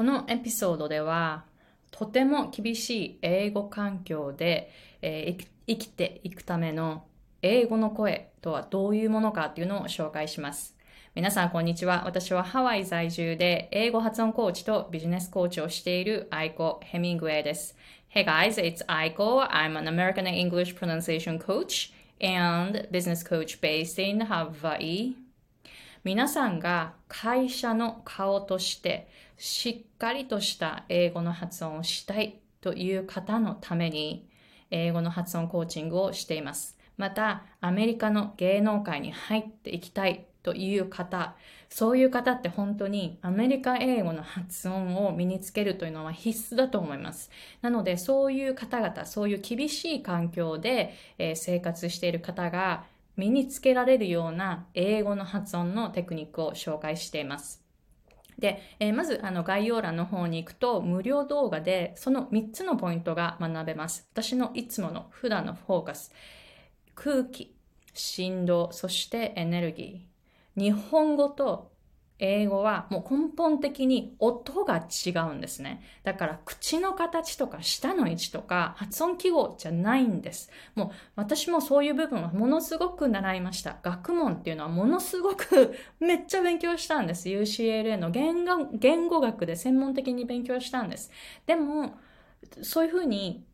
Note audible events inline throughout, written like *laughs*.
このエピソードでは、とても厳しい英語環境で、えー、生きていくための英語の声とはどういうものかっていうのを紹介します。皆さん、こんにちは。私はハワイ在住で英語発音コーチとビジネスコーチをしているアイコ・ヘミングウェイです。Hey guys, it's Aiko. I'm an American English pronunciation coach and business coach based in Hawaii. 皆さんが会社の顔としてしっかりとした英語の発音をしたいという方のために英語の発音コーチングをしています。また、アメリカの芸能界に入っていきたいという方、そういう方って本当にアメリカ英語の発音を身につけるというのは必須だと思います。なので、そういう方々、そういう厳しい環境で、えー、生活している方が身につけられるような英語の発音のテクニックを紹介しています。で、えー、まずあの概要欄の方に行くと無料動画でその3つのポイントが学べます。私のいつもの普段のフォーカス。空気、振動、そしてエネルギー。日本語と英語はもう根本的に音が違うんですね。だから口の形とか舌の位置とか発音記号じゃないんです。もう私もそういう部分はものすごく習いました。学問っていうのはものすごく *laughs* めっちゃ勉強したんです。UCLA の言語学で専門的に勉強したんです。でも、そういうふうに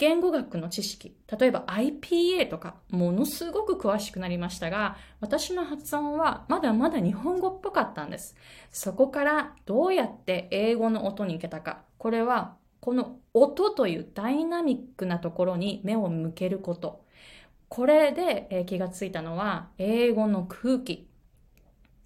言語学の知識、例えば IPA とか、ものすごく詳しくなりましたが、私の発音はまだまだ日本語っぽかったんです。そこからどうやって英語の音に行けたか。これは、この音というダイナミックなところに目を向けること。これで気がついたのは、英語の空気、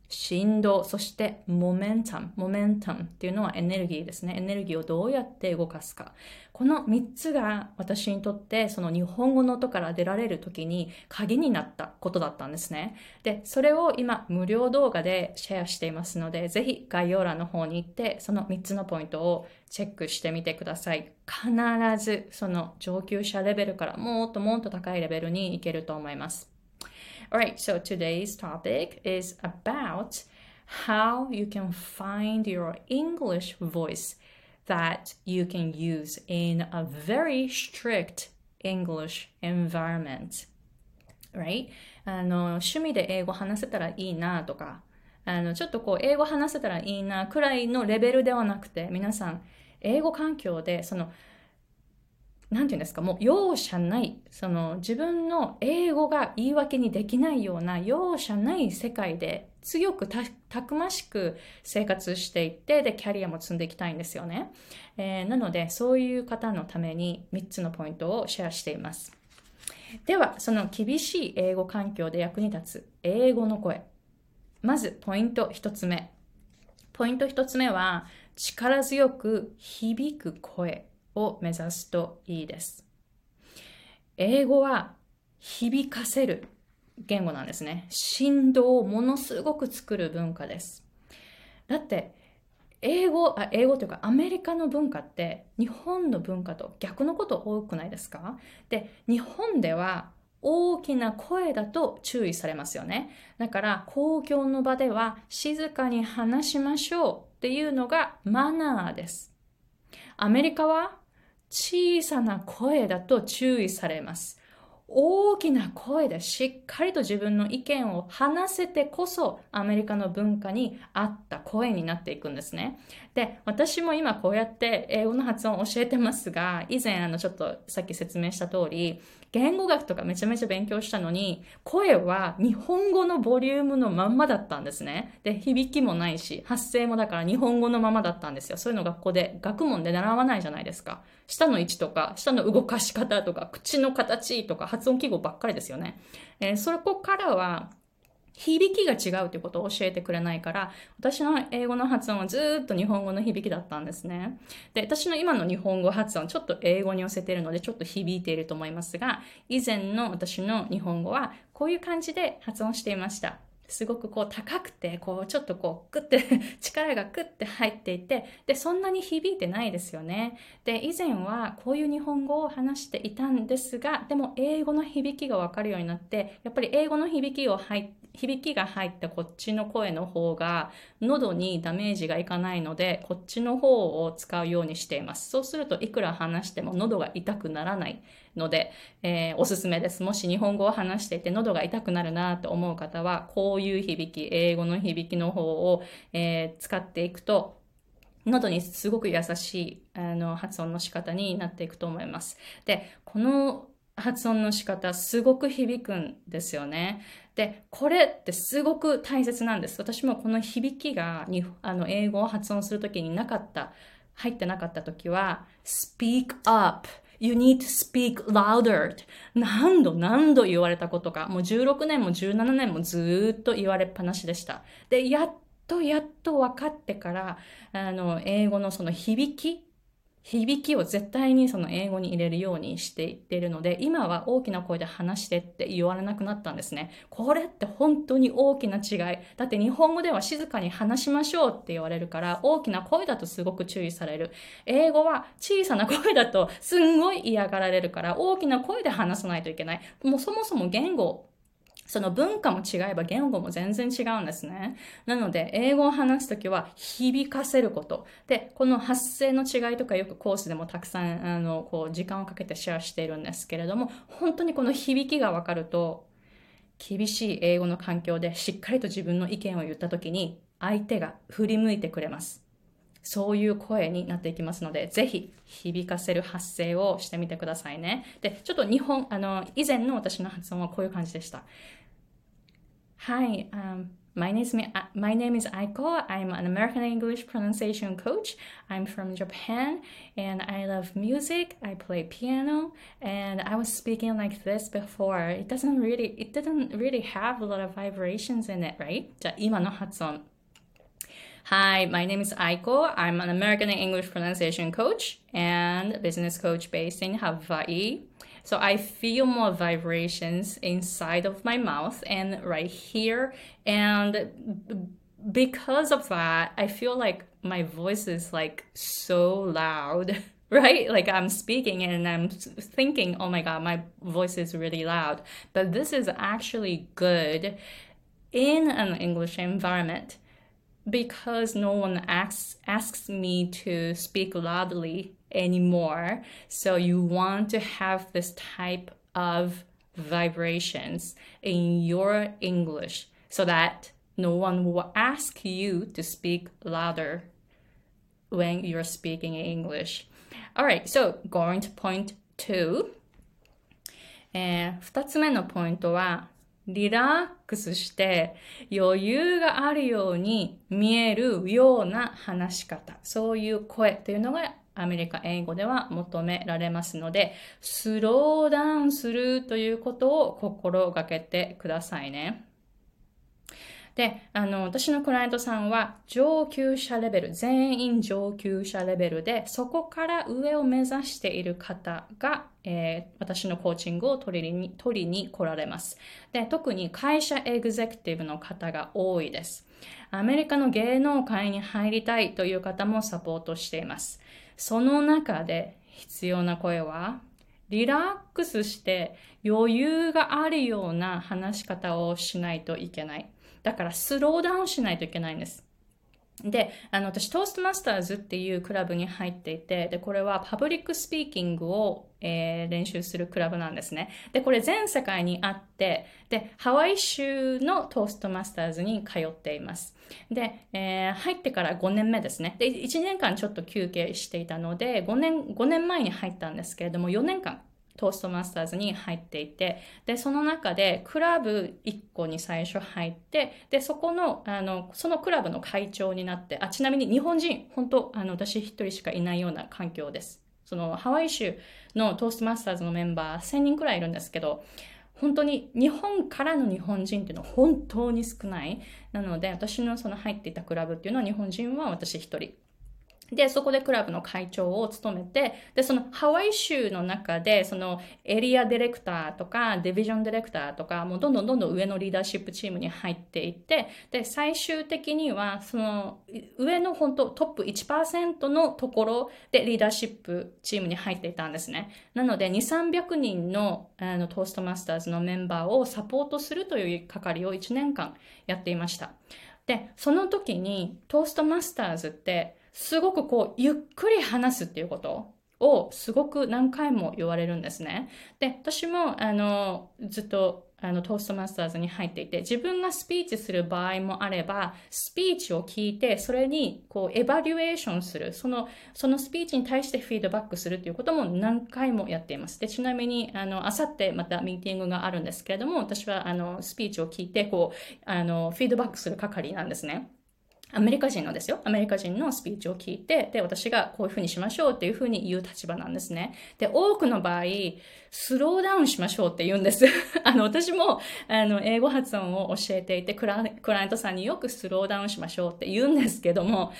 振動、そしてモメンタム。モメンタムっていうのはエネルギーですね。エネルギーをどうやって動かすか。この3つが私にとってその日本語の音から出られる時に鍵になったことだったんですね。で、それを今無料動画でシェアしていますので、ぜひ概要欄の方に行ってその3つのポイントをチェックしてみてください。必ずその上級者レベルからもっともっと高いレベルに行けると思います。All right, so today's topic is about how you can find your English voice that you can use in a very strict English environment. Right? あの趣味で英語話せたらいいなとか、あのちょっとこう英語話せたらいいなくらいのレベルではなくて、皆さん、英語環境でその なんていうんですか、もう容赦ない、その自分の英語が言い訳にできないような容赦ない世界で強くたくましく生活していって、で、キャリアも積んでいきたいんですよね。えー、なので、そういう方のために3つのポイントをシェアしています。では、その厳しい英語環境で役に立つ英語の声。まず、ポイント1つ目。ポイント1つ目は、力強く響く声。を目指すといいです。英語は響かせる言語なんですね。振動をものすごく作る文化です。だって、英語、あ英語というかアメリカの文化って日本の文化と逆のこと多くないですか？で、日本では大きな声だと注意されますよね。だから公共の場では静かに話しましょうっていうのがマナーです。アメリカは小さな声だと注意されます。大きな声でしっかりと自分の意見を話せてこそアメリカの文化に合った声になっていくんですね。で、私も今こうやって英語の発音を教えてますが、以前あのちょっとさっき説明した通り、言語学とかめちゃめちゃ勉強したのに、声は日本語のボリュームのまんまだったんですね。で、響きもないし、発声もだから日本語のままだったんですよ。そういうの学校で、学問で習わないじゃないですか。舌の位置とか、舌の動かし方とか、口の形とか、発音記号ばっかりですよね。えー、そこからは、響きが違うということを教えてくれないから、私の英語の発音はずっと日本語の響きだったんですね。で、私の今の日本語発音、ちょっと英語に寄せているので、ちょっと響いていると思いますが、以前の私の日本語は、こういう感じで発音していました。すごくこう高くて、こうちょっとこうグッて *laughs* 力がグッて入っていて、で、そんなに響いてないですよね。で、以前はこういう日本語を話していたんですが、でも英語の響きがわかるようになって、やっぱり英語の響きを入って響きが入ったこっちの声の方が喉にダメージがいかないのでこっちの方を使うようにしていますそうするといくら話しても喉が痛くならないので、えー、おすすめですもし日本語を話していて喉が痛くなるなと思う方はこういう響き英語の響きの方を、えー、使っていくと喉にすごく優しいあの発音の仕方になっていくと思います。で、この発音の仕方すごく響くんですよね。で、これってすごく大切なんです。私もこの響きがにあの英語を発音するときになかった、入ってなかったときは、speak up. You need to speak louder. 何度何度言われたことか。もう16年も17年もずっと言われっぱなしでした。で、やっとやっと分かってから、あの、英語のその響き響きを絶対にその英語に入れるようにしていっているので、今は大きな声で話してって言われなくなったんですね。これって本当に大きな違い。だって日本語では静かに話しましょうって言われるから、大きな声だとすごく注意される。英語は小さな声だとすんごい嫌がられるから、大きな声で話さないといけない。もうそもそも言語その文化も違えば言語も全然違うんですね。なので、英語を話すときは響かせること。で、この発声の違いとかよくコースでもたくさん、あの、こう、時間をかけてシェアしているんですけれども、本当にこの響きがわかると、厳しい英語の環境でしっかりと自分の意見を言ったときに、相手が振り向いてくれます。そういう声になっていきますので、ぜひ響かせる発声をしてみてくださいね。で、ちょっと日本、あの、以前の私の発音はこういう感じでした。Hi, um, my name is my name is Aiko. I'm an American English pronunciation coach. I'm from Japan and I love music. I play piano and I was speaking like this before. It doesn't really it didn't really have a lot of vibrations in it, right? じゃあ今の発音 Hi, my name is Aiko. I'm an American English pronunciation coach and business coach based in Hawaii. So I feel more vibrations inside of my mouth and right here. And because of that, I feel like my voice is like so loud. *laughs* right? Like I'm speaking and I'm thinking, oh my God, my voice is really loud. But this is actually good in an English environment because no one asks asks me to speak loudly anymore so you want to have this type of vibrations in your english so that no one will ask you to speak louder when you're speaking in english all right so going to point two えー、2つ目のポイントは リラックスして余裕があるように見えるような話し方、そういう声というのがアメリカ英語では求められますので、スローダウンするということを心がけてくださいね。で、あの、私のクライアントさんは上級者レベル、全員上級者レベルで、そこから上を目指している方が、えー、私のコーチングを取りに取りに来られます。で、特に会社エグゼクティブの方が多いです。アメリカの芸能界に入りたいという方もサポートしています。その中で必要な声は、リラックスして余裕があるような話し方をしないといけない。だからスローダウンしないといけないんです。で、あの、私、 Toastmasters っていうクラブに入っていて、で、これは public speaking を、えー、練習するクラブなんですね。で、これ全世界にあって、で、ハワイ州の Toastmasters に通っています。で、えー、入ってから5年目ですね。で、1年間ちょっと休憩していたので、5年、5年前に入ったんですけれども、4年間トーストマスターズに入っていて、で、その中でクラブ1個に最初入って、で、そこの、あの、そのクラブの会長になって、あ、ちなみに日本人、本当あの、私一人しかいないような環境です。その、ハワイ州のトーストマスターズのメンバー1000人くらいいるんですけど、本当に日本からの日本人っていうのは本当に少ない。なので、私のその入っていたクラブっていうのは日本人は私一人。で、そこでクラブの会長を務めて、で、そのハワイ州の中で、そのエリアディレクターとか、ディビジョンディレクターとか、もうどんどんどんどん上のリーダーシップチームに入っていって、で、最終的には、その上の本当トップ1%のところでリーダーシップチームに入っていたんですね。なので、2、300人のあのトーストマスターズのメンバーをサポートするという係を1年間やっていました。で、その時にトーストマスターズって、すごくこう、ゆっくり話すっていうことをすごく何回も言われるんですね。で、私も、あの、ずっと、あの、トーストマスターズに入っていて、自分がスピーチする場合もあれば、スピーチを聞いて、それに、こう、エバリュエーションする、その、そのスピーチに対してフィードバックするということも何回もやっています。で、ちなみに、あの、あさってまたミーティングがあるんですけれども、私は、あの、スピーチを聞いて、こう、あの、フィードバックする係なんですね。アメリカ人のですよ。アメリカ人のスピーチを聞いて、で、私がこういうふうにしましょうっていうふうに言う立場なんですね。で、多くの場合、スローダウンしましょうって言うんです。*laughs* あの、私も、あの、英語発音を教えていてクラ、クライアントさんによくスローダウンしましょうって言うんですけども、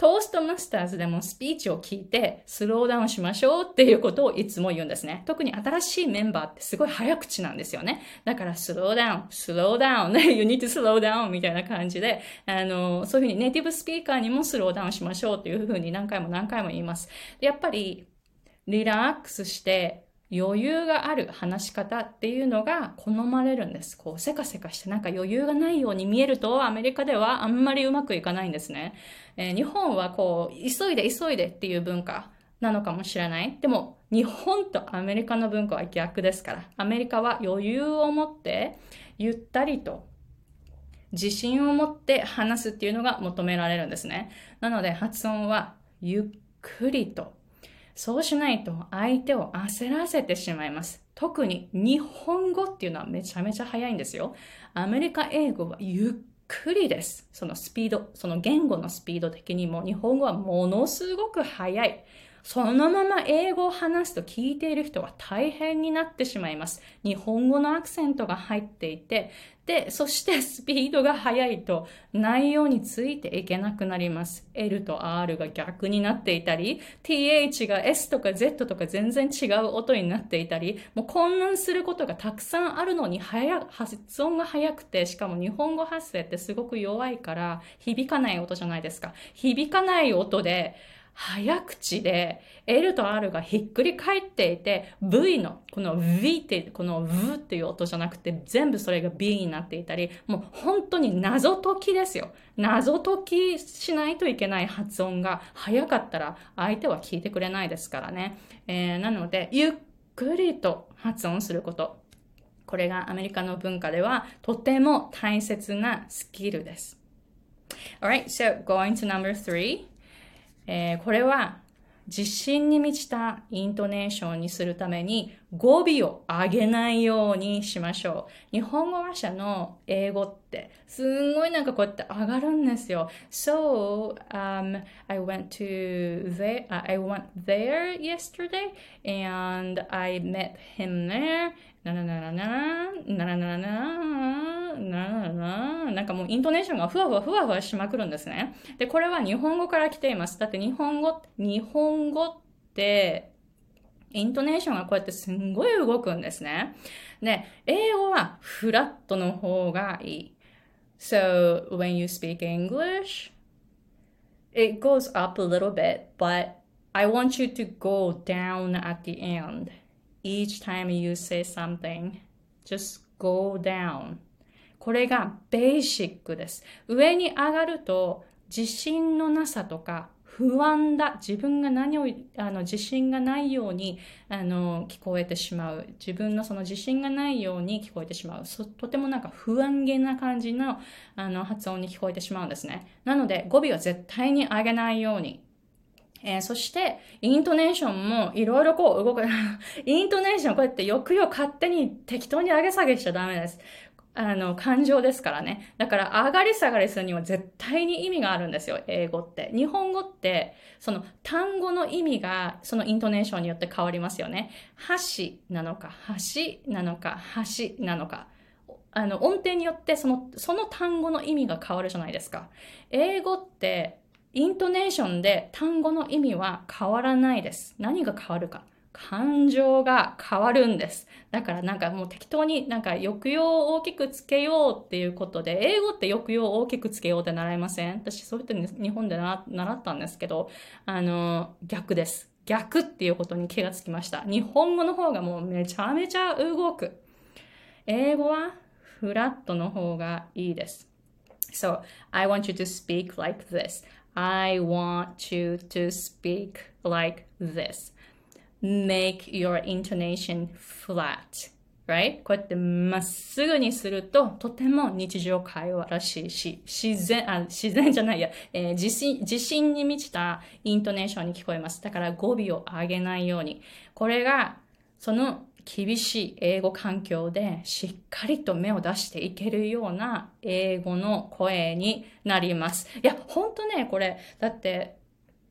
トーストマスターズでもスピーチを聞いてスローダウンしましょうっていうことをいつも言うんですね。特に新しいメンバーってすごい早口なんですよね。だからスローダウン、スローダウン、you need to slow down みたいな感じで、あの、そういうふうにネイティブスピーカーにもスローダウンしましょうっていうふうに何回も何回も言います。やっぱりリラックスして余裕がある話し方っていうのが好まれるんです。こう、せかせかしてなんか余裕がないように見えると、アメリカではあんまりうまくいかないんですね。えー、日本はこう、急いで急いでっていう文化なのかもしれない。でも、日本とアメリカの文化は逆ですから。アメリカは余裕を持って、ゆったりと、自信を持って話すっていうのが求められるんですね。なので、発音はゆっくりとそうしないと相手を焦らせてしまいます。特に日本語っていうのはめちゃめちゃ早いんですよ。アメリカ英語はゆっくりです。そのスピード、その言語のスピード的にも日本語はものすごく早い。そのまま英語を話すと聞いている人は大変になってしまいます。日本語のアクセントが入っていて、で、そしてスピードが速いと内容についていけなくなります。L と R が逆になっていたり、TH が S とか Z とか全然違う音になっていたり、もう混乱することがたくさんあるのに早、発音が速くて、しかも日本語発声ってすごく弱いから響かない音じゃないですか。響かない音で、早口で L と R がひっくり返っていて V のこの V ってこの V っていう音じゃなくて全部それが B になっていたりもう本当に謎解きですよ。謎解きしないといけない発音が早かったら相手は聞いてくれないですからね、えー、なのでゆっくりと発音すること。これがアメリカの文化ではとても大切なスキルです。Alright, so going to number three. えー、これは自信に満ちたイントネーションにするために語尾を上げないようにしましょう。日本語話者の英語ってすんごいなんかこうやって上がるんですよ。So, um, I went to there, I went there yesterday and I met him there ななななななななななななんかもうイントネーションがふわふわふわふわしまくるんですね。で、これは日本語から来ています。だって日本語、日本語って、イントネーションがこうやってすんごい動くんですね。で、英語はフラットの方がいい。So, when you speak English, it goes up a little bit, but I want you to go down at the end. each time you say something, just go down. これがベーシックです。上に上がると自信のなさとか不安だ。自分が何を、あの、自信がないように、あの、聞こえてしまう。自分のその自信がないように聞こえてしまう。とてもなんか不安げな感じの、あの、発音に聞こえてしまうんですね。なので、語尾は絶対に上げないようにえー、そして、イントネーションもいろいろこう動く。*laughs* イントネーションこうやって抑揚勝手に適当に上げ下げしちゃダメです。あの、感情ですからね。だから上がり下がりするには絶対に意味があるんですよ、英語って。日本語って、その単語の意味がそのイントネーションによって変わりますよね。橋なのか、橋なのか、橋なのか。あの、音程によってその、その単語の意味が変わるじゃないですか。英語って、イントネーションで単語の意味は変わらないです。何が変わるか。感情が変わるんです。だからなんかもう適当になんか抑揚を大きくつけようっていうことで、英語って抑揚を大きくつけようって習いません？私そう言って日本で習ったんですけど、あの、逆です。逆っていうことに気がつきました。日本語の方がもうめちゃめちゃ動く。英語はフラットの方がいいです。So, I want you to speak like this. I want you to speak like this. Make your intonation flat. Right? こうやってまっすぐにすると、とても日常会話らしいし、自然、あ、自然じゃないや、えー、自信、自信に満ちたイントネーションに聞こえます。だから語尾を上げないように。これが、その厳しい英語環境でしっかりと目を出していけるような英語の声になります。いや、ほんとね、これ、だって、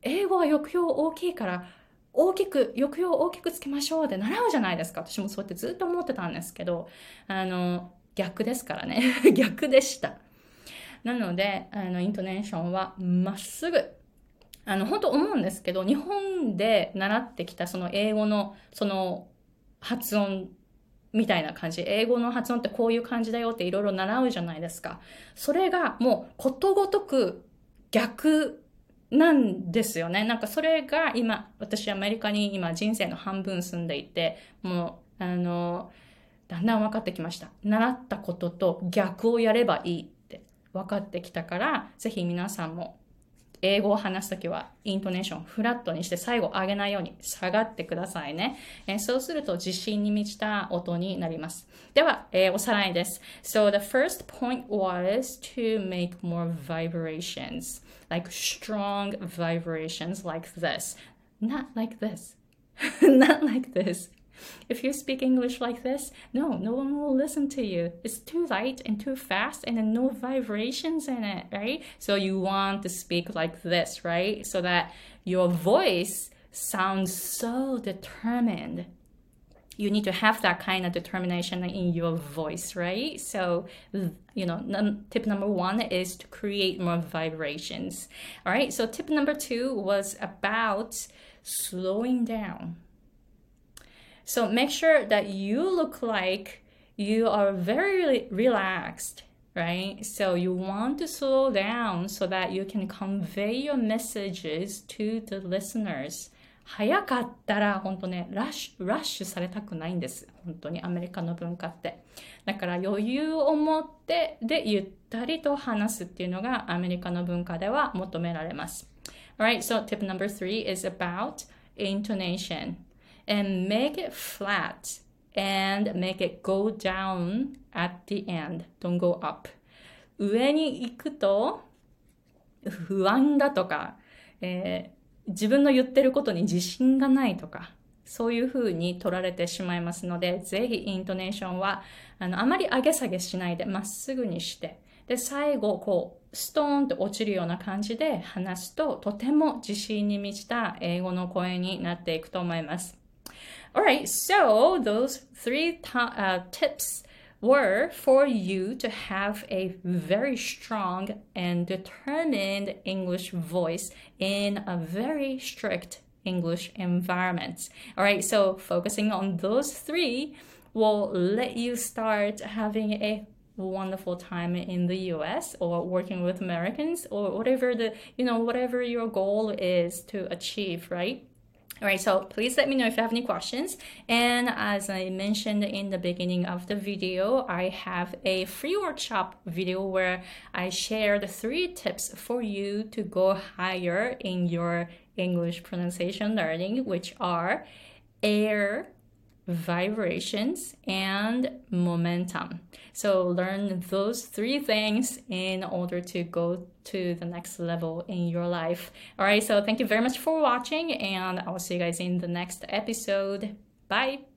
英語は抑揚大きいから、大きく、抑揚を大きくつけましょうって習うじゃないですか。私もそうやってずっと思ってたんですけど、あの、逆ですからね。*laughs* 逆でした。なので、あの、イントネーションはまっすぐ。あの、本当思うんですけど、日本で習ってきたその英語の、その、発音みたいな感じ。英語の発音ってこういう感じだよっていろいろ習うじゃないですか。それがもうことごとく逆なんですよね。なんかそれが今、私アメリカに今人生の半分住んでいて、もう、あの、だんだん分かってきました。習ったことと逆をやればいいって分かってきたから、ぜひ皆さんも英語を話すときは、イントネーションフラットにして最後上げないように下がってくださいね。えー、そうすると自信に満ちた音になります。では、えー、おさらいです。So the first point was to make more vibrations, like strong vibrations like this. Not like this. Not like this. If you speak English like this, no, no one will listen to you. It's too light and too fast and no vibrations in it, right? So you want to speak like this, right? So that your voice sounds so determined. You need to have that kind of determination in your voice, right? So, you know, tip number one is to create more vibrations. All right. So, tip number two was about slowing down so make sure that you look like you are very relaxed, right? So you want to slow down so that you can convey your messages to the listeners. 早かったら本当ねラッシュ、ラッシュされたくないんです。本当にアメリカの文化って。だから余裕を持ってでゆったりと話すっていうのがアメリカの文化では求められます。Alright, so tip number three is about intonation. And make it flat and make it go down at the end. Don't go up. 上に行くと不安だとか、えー、自分の言ってることに自信がないとか、そういう風に取られてしまいますので、ぜひイントネーションは、あの、あまり上げ下げしないで、まっすぐにして、で、最後、こう、ストーンと落ちるような感じで話すと、とても自信に満ちた英語の声になっていくと思います。All right, so those three uh, tips were for you to have a very strong and determined English voice in a very strict English environment. All right, so focusing on those three will let you start having a wonderful time in the US or working with Americans or whatever the you know whatever your goal is to achieve, right? All right, so please let me know if you have any questions. And as I mentioned in the beginning of the video, I have a free workshop video where I share the three tips for you to go higher in your English pronunciation learning, which are air vibrations, and momentum. So learn those three things in order to go to the next level in your life. All right, so thank you very much for watching, and I'll see you guys in the next episode. Bye.